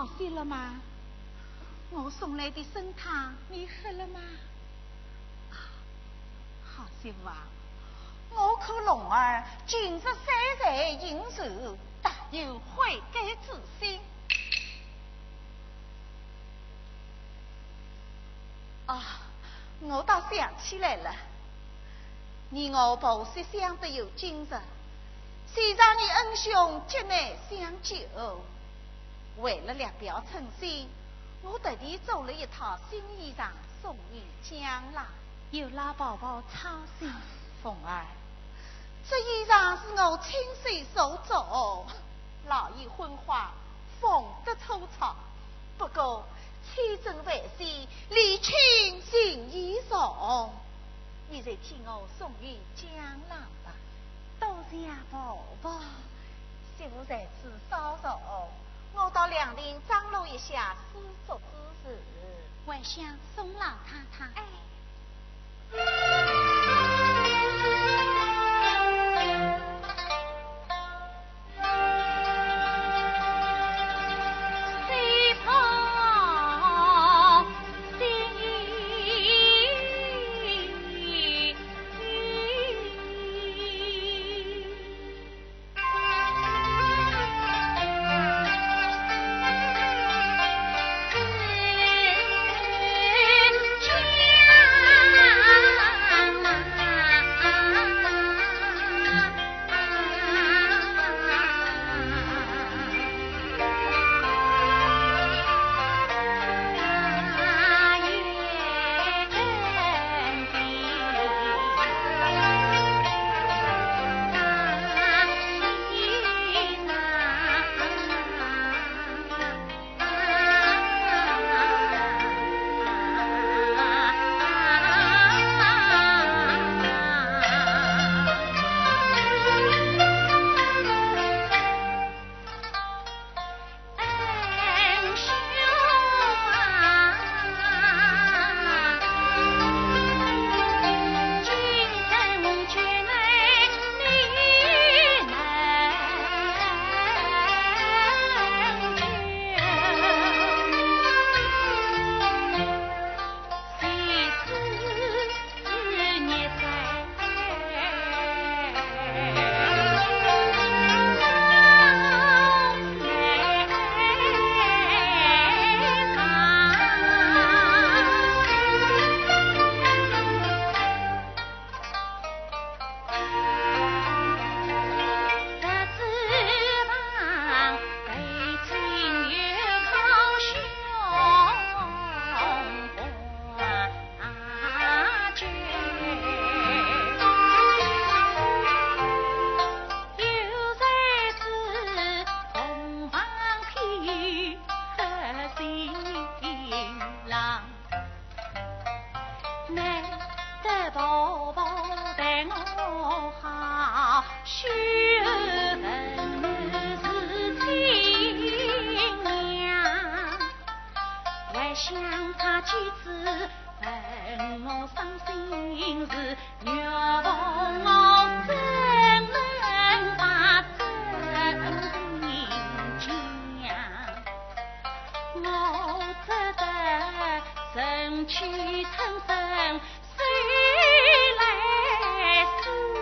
好些了吗？我送来的参汤你喝了吗？好些啊！我看龙儿今日三菜应酬，大有悔改之心。啊，我倒想起来了，你我婆媳相得有今日，谁让你恩兄结难相救？为了略表诚心，我特地做了一套新衣裳送你将来。有老宝宝操心，凤儿，这衣裳是我亲手所做，老爷昏花，缝得粗糙，不过千真万确，礼轻情意重。你再替我送与江郎吧。多谢宝宝。媳妇在此稍坐，我到凉亭张罗一下施作之事。还想送老太太。哎。只得成去春城，谁来守？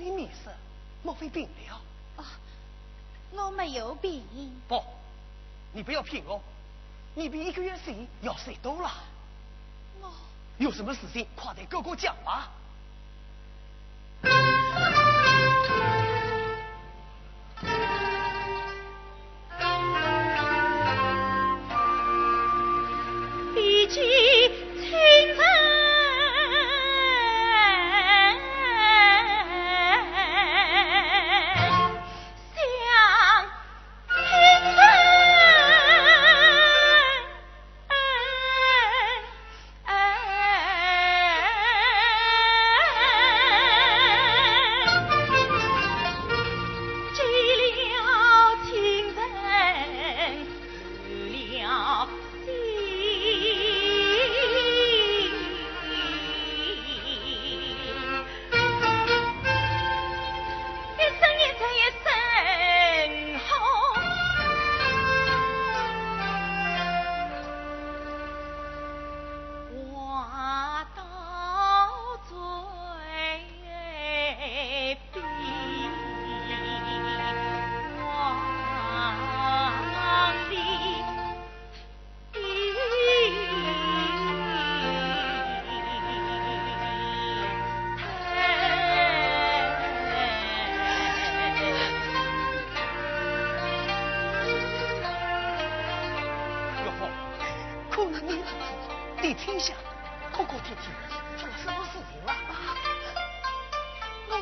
你面色莫非病了？哦，我没有病。不，你不要骗我，你比一个月前要瘦多了。我有什么事情，快点跟我讲吧。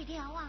去掉啊？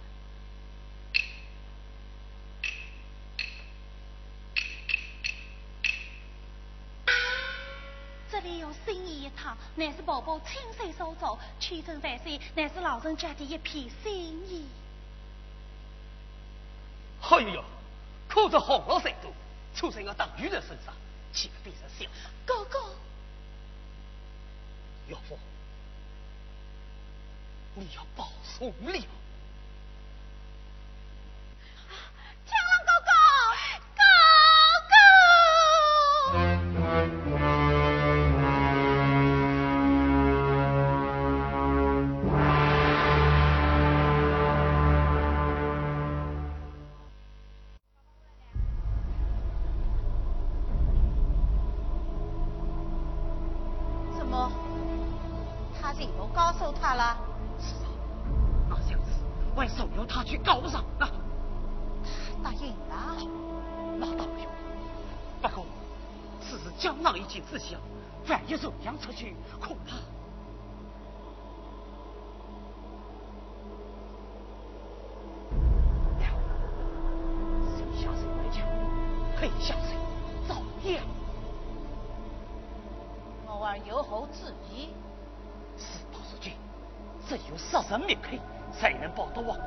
这里有新意一套，乃是宝宝亲手所做，千真万确，乃是老人家的一片心意。哎呦呦，可这红了三多，出在我当女人身上，岂不变成笑话？哥哥，岳父，你要保重了。受他了？是啊，那样子为什么他去告状他？答应了。那倒没有。不过，此时江南已经知晓，万一怎样出去，恐怕……我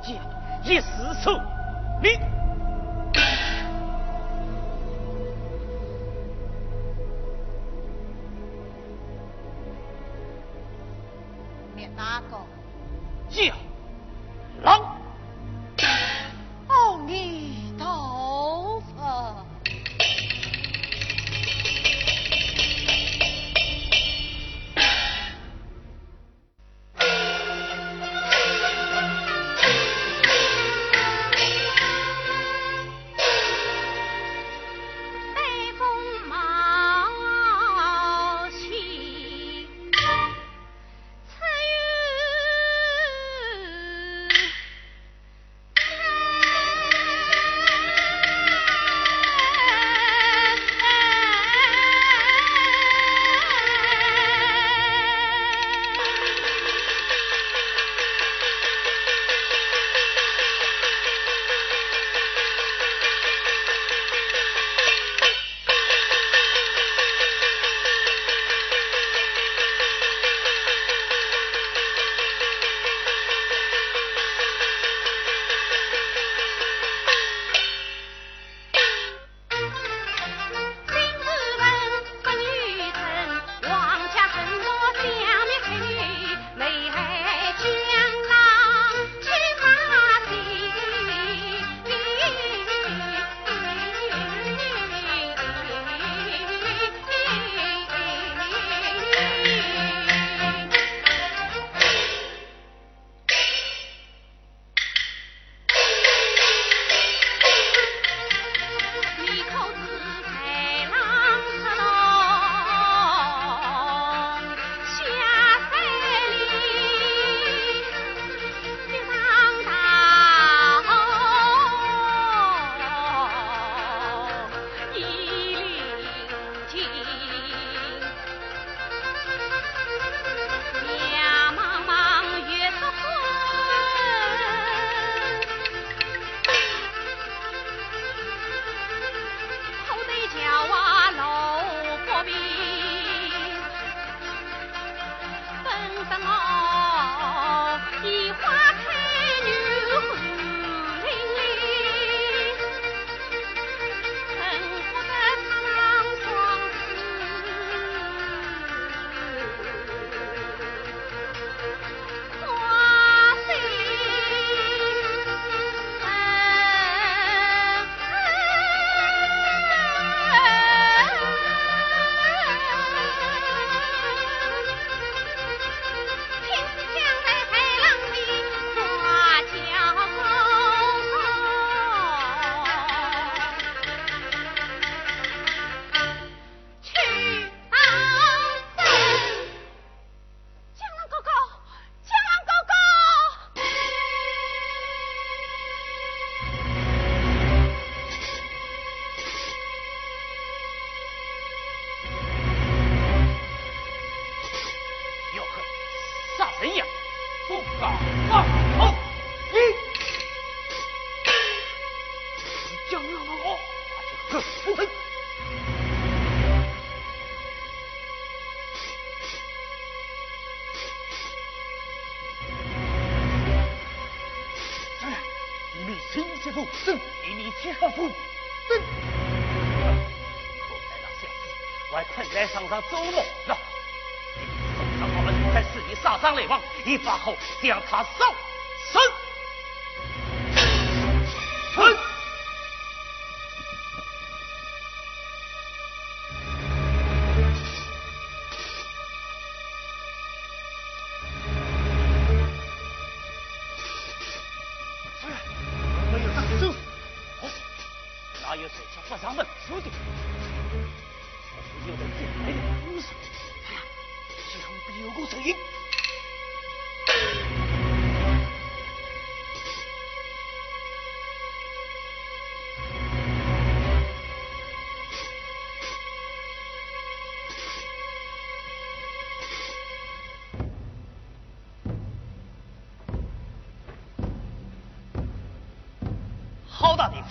发后将他送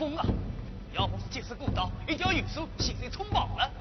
疯了！要不是及时顾到，一条运输现在冲跑了。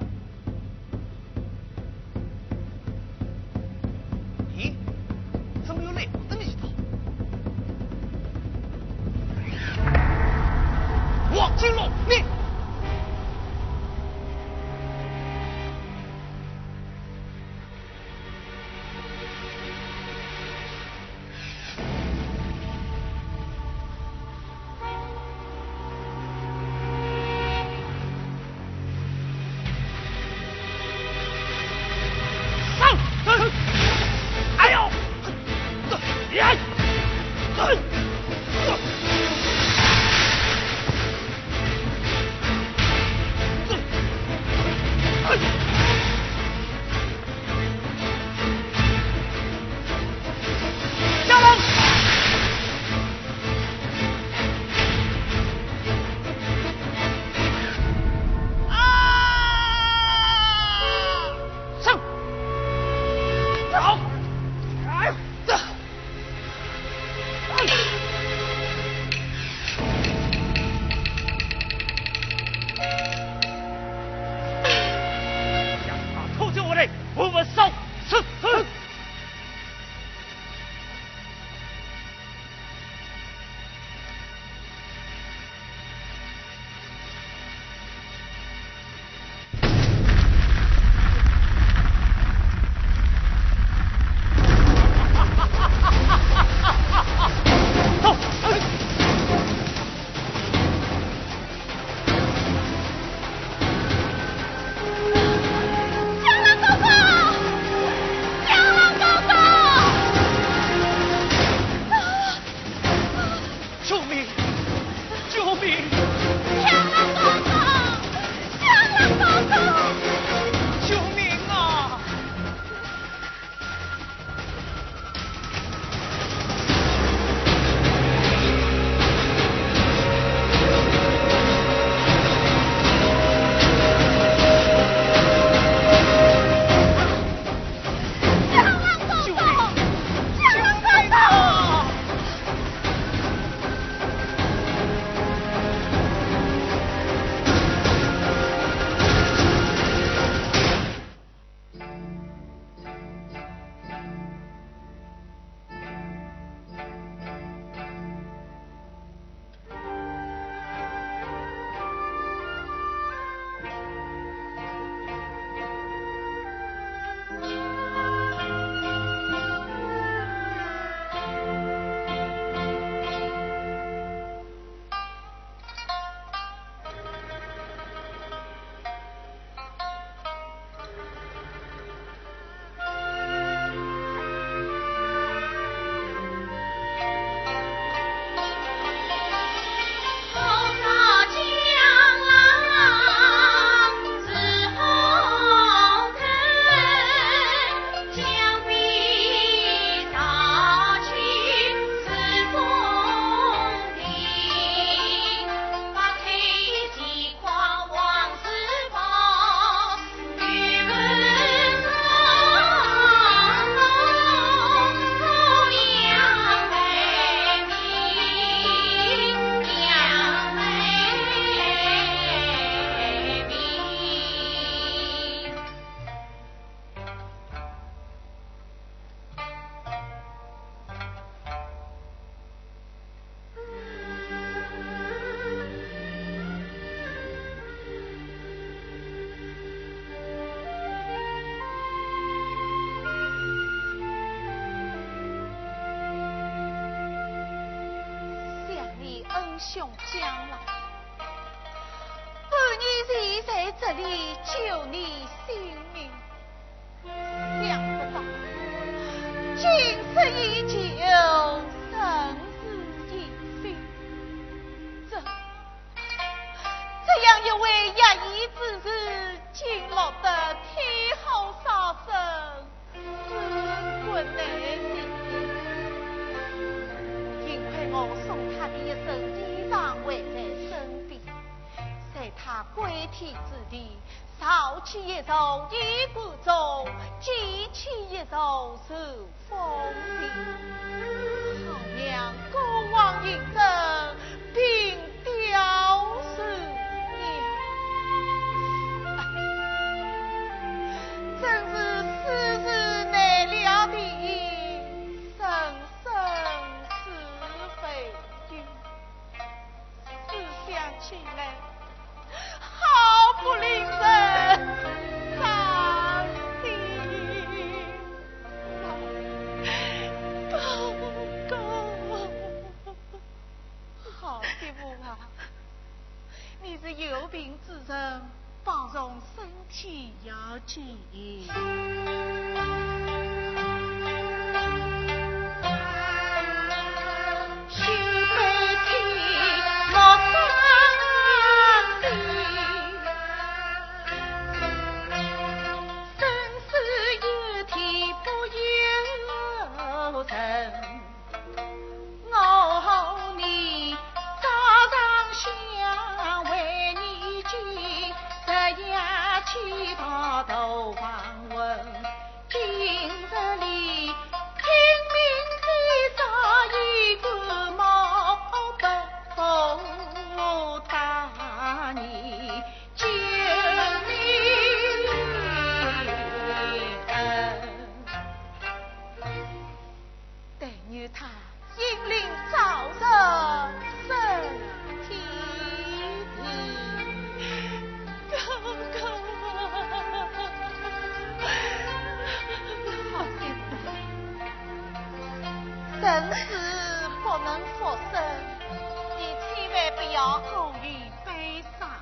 好好一杯茶，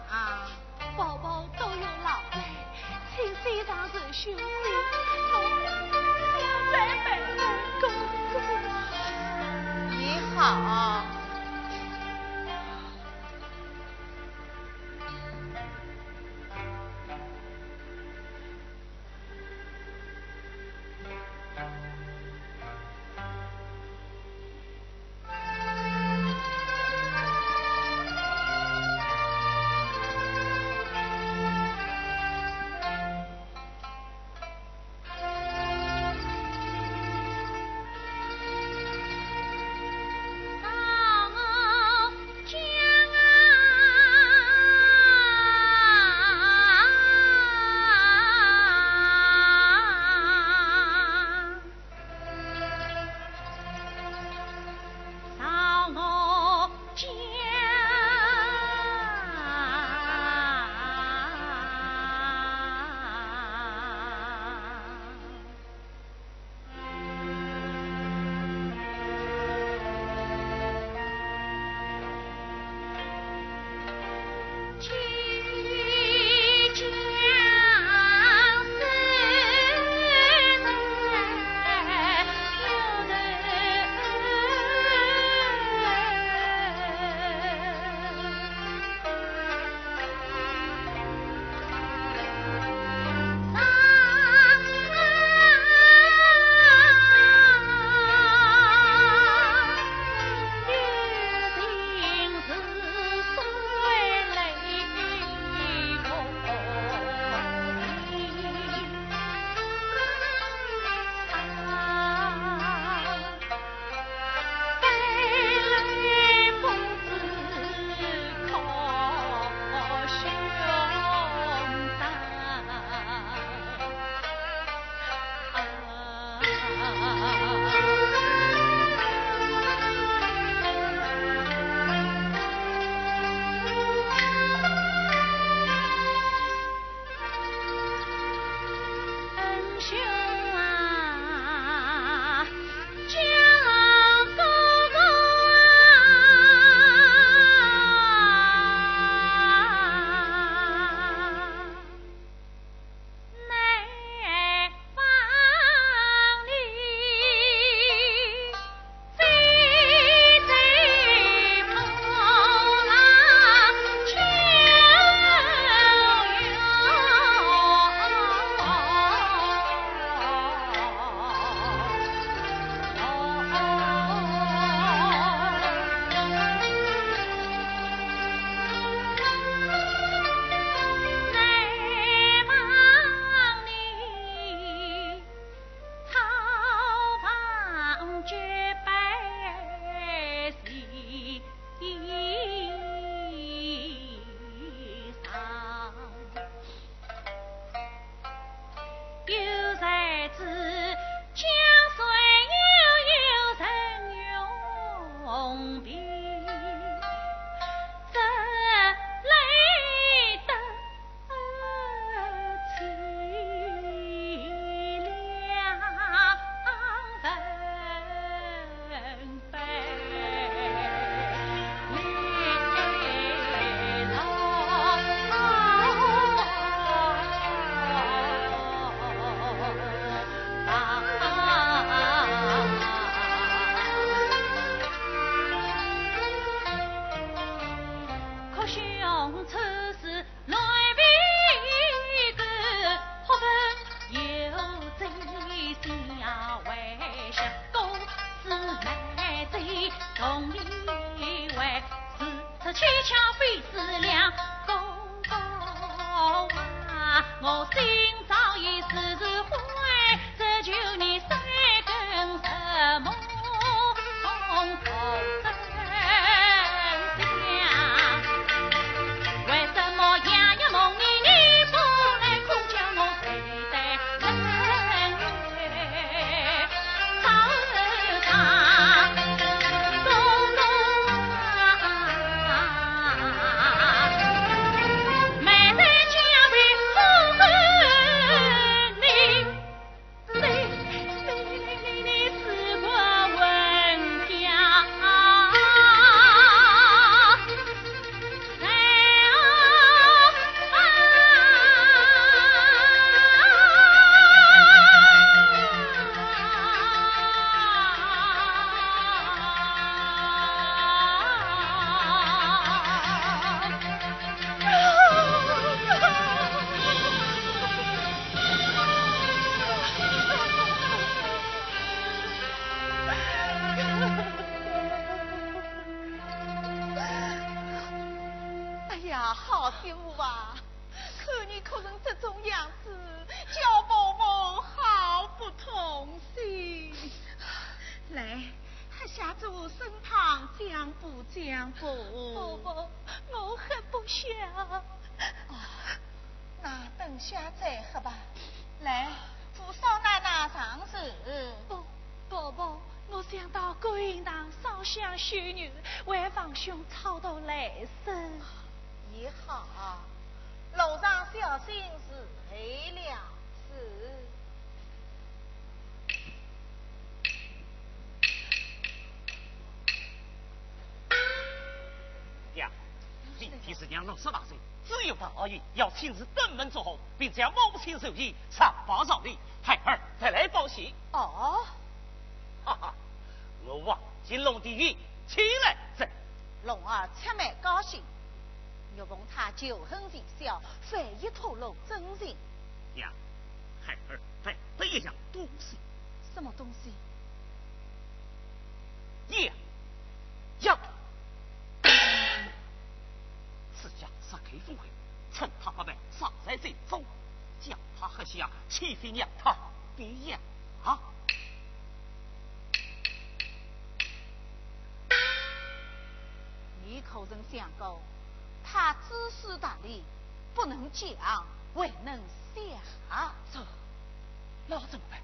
宝宝都有老奶，才非常是幸。会好好拜拜，你好。娘六十八岁，只有他而已，要亲自登门祝贺，并将母亲寿衣上报朝礼，孩儿再来报喜。哦，哈哈，我望金龙的玉起来这。龙儿却蛮高兴，玉凤他旧恨未消，非一吐露真情。娘，孩儿带了一样东西。什么东西？娘，下，欺负娘他，别样啊！你可曾想过，他知书达理，不能讲，未能下。这那怎么办？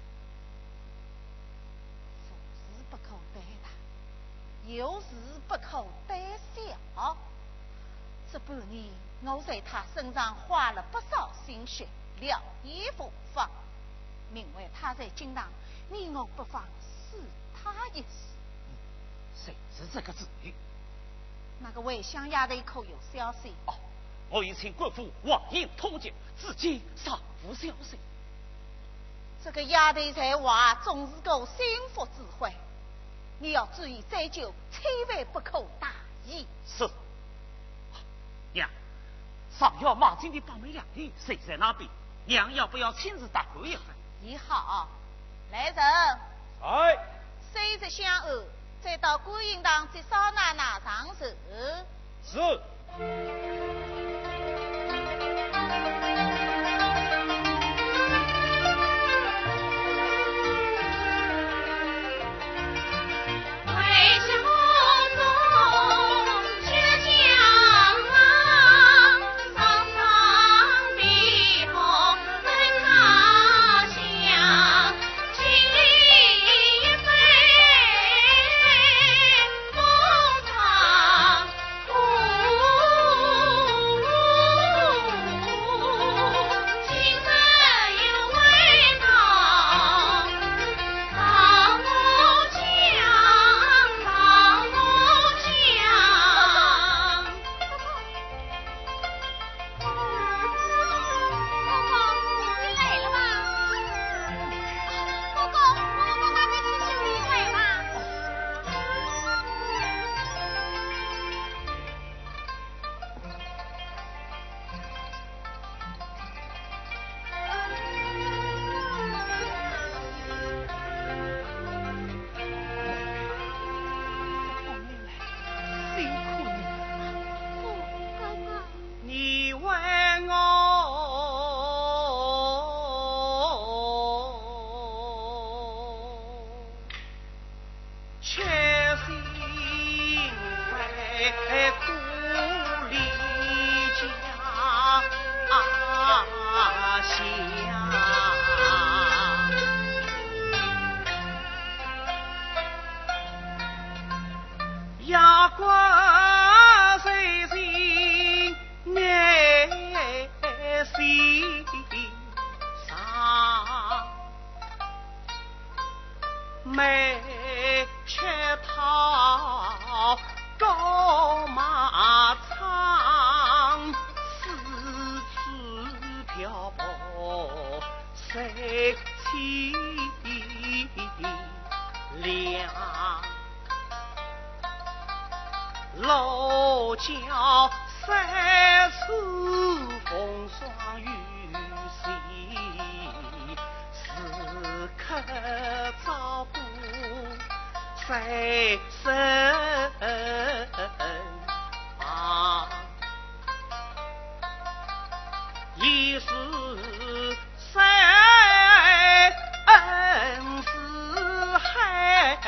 凡事不可怠大，有事不可怠小。这半年，我在他身上花了不少心血，了也不放。明为他在京堂，你我不妨试他一试。谁是这个主意？那个魏香丫头可有消息？哦，我已请国父王印通缉，至今尚无消息。这个丫头在华总是个心腹之患，你要注意追究，千万不可大意。是。娘，上要马金的八枚两玉，谁在那边？娘要不要亲自打过一番？你好，来人。哎。收拾香案，再到观音堂接少奶奶上寿。是。一是深似海。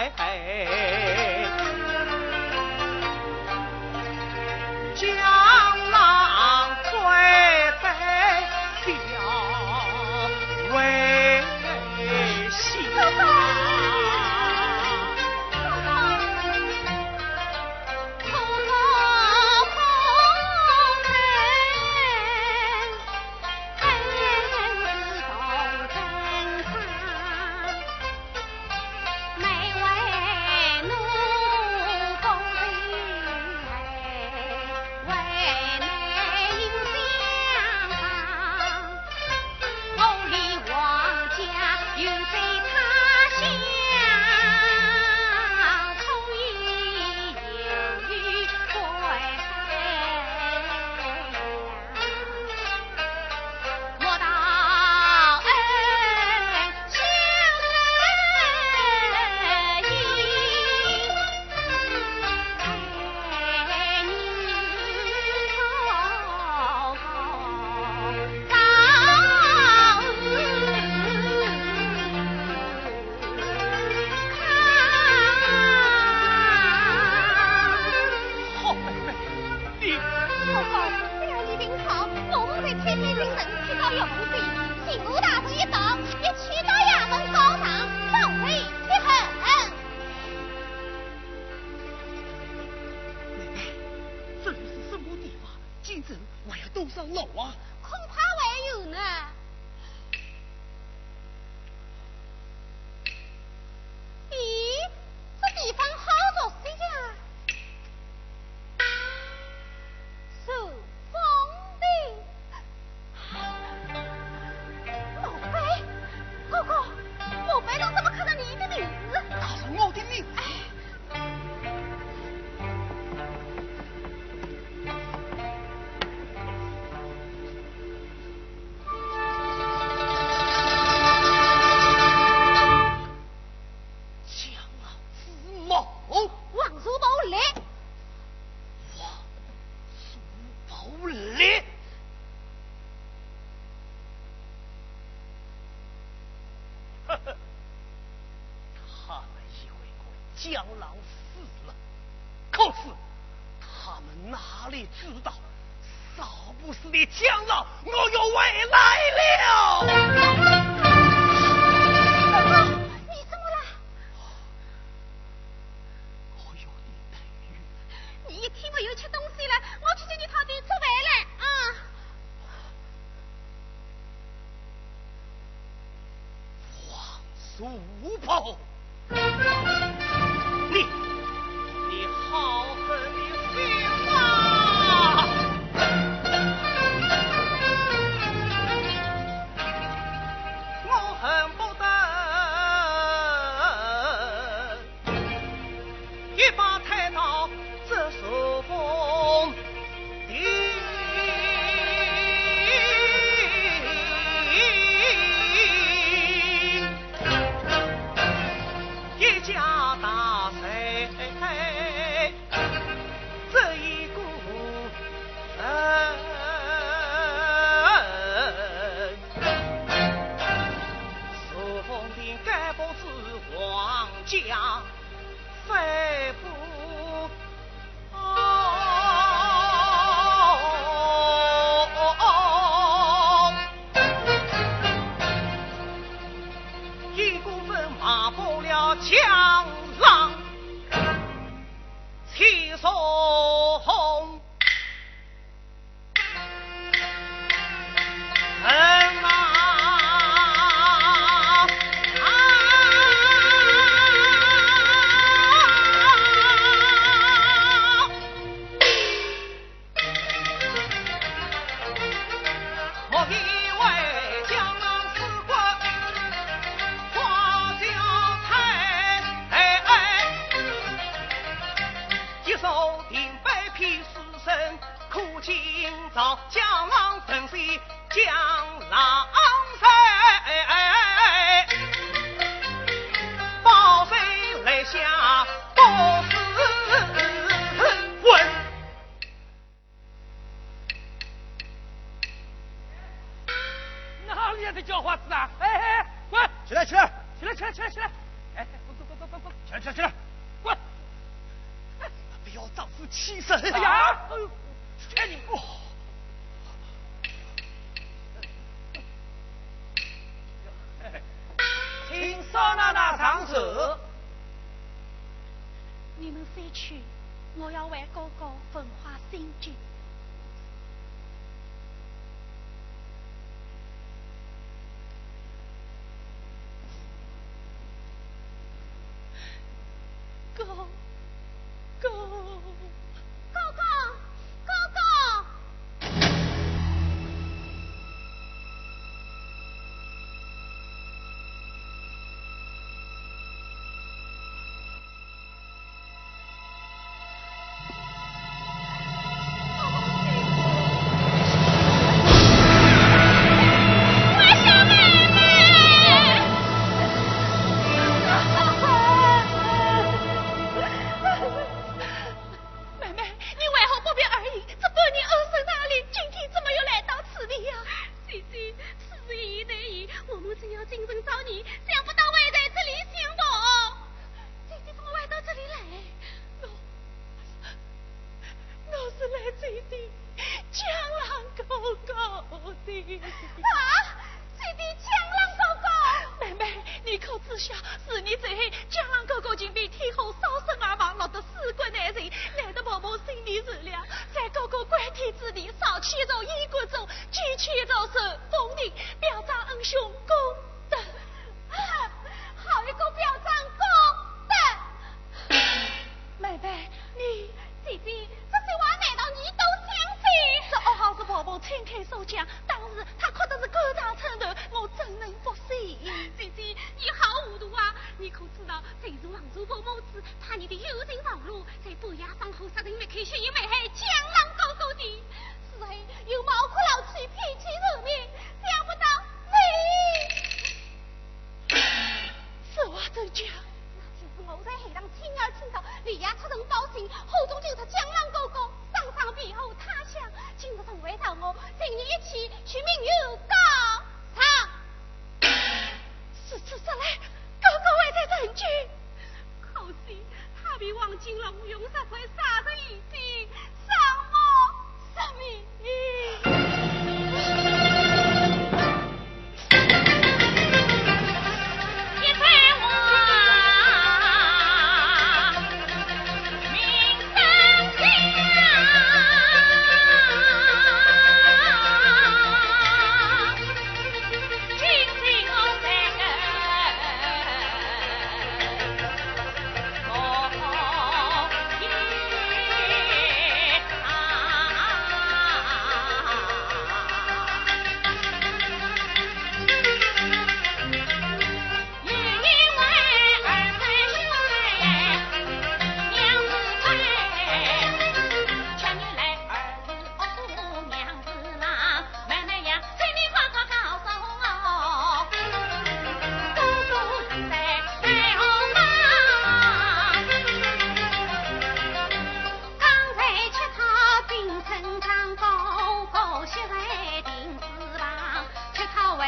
老啊，恐怕还有呢。养老。西去，我要为哥哥文化心经。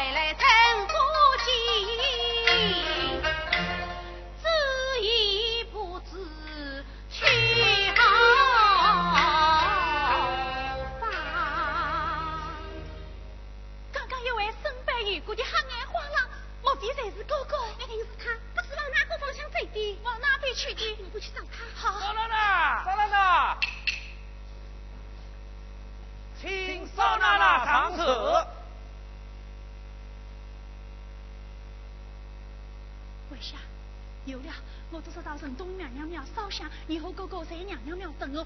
未来生活娘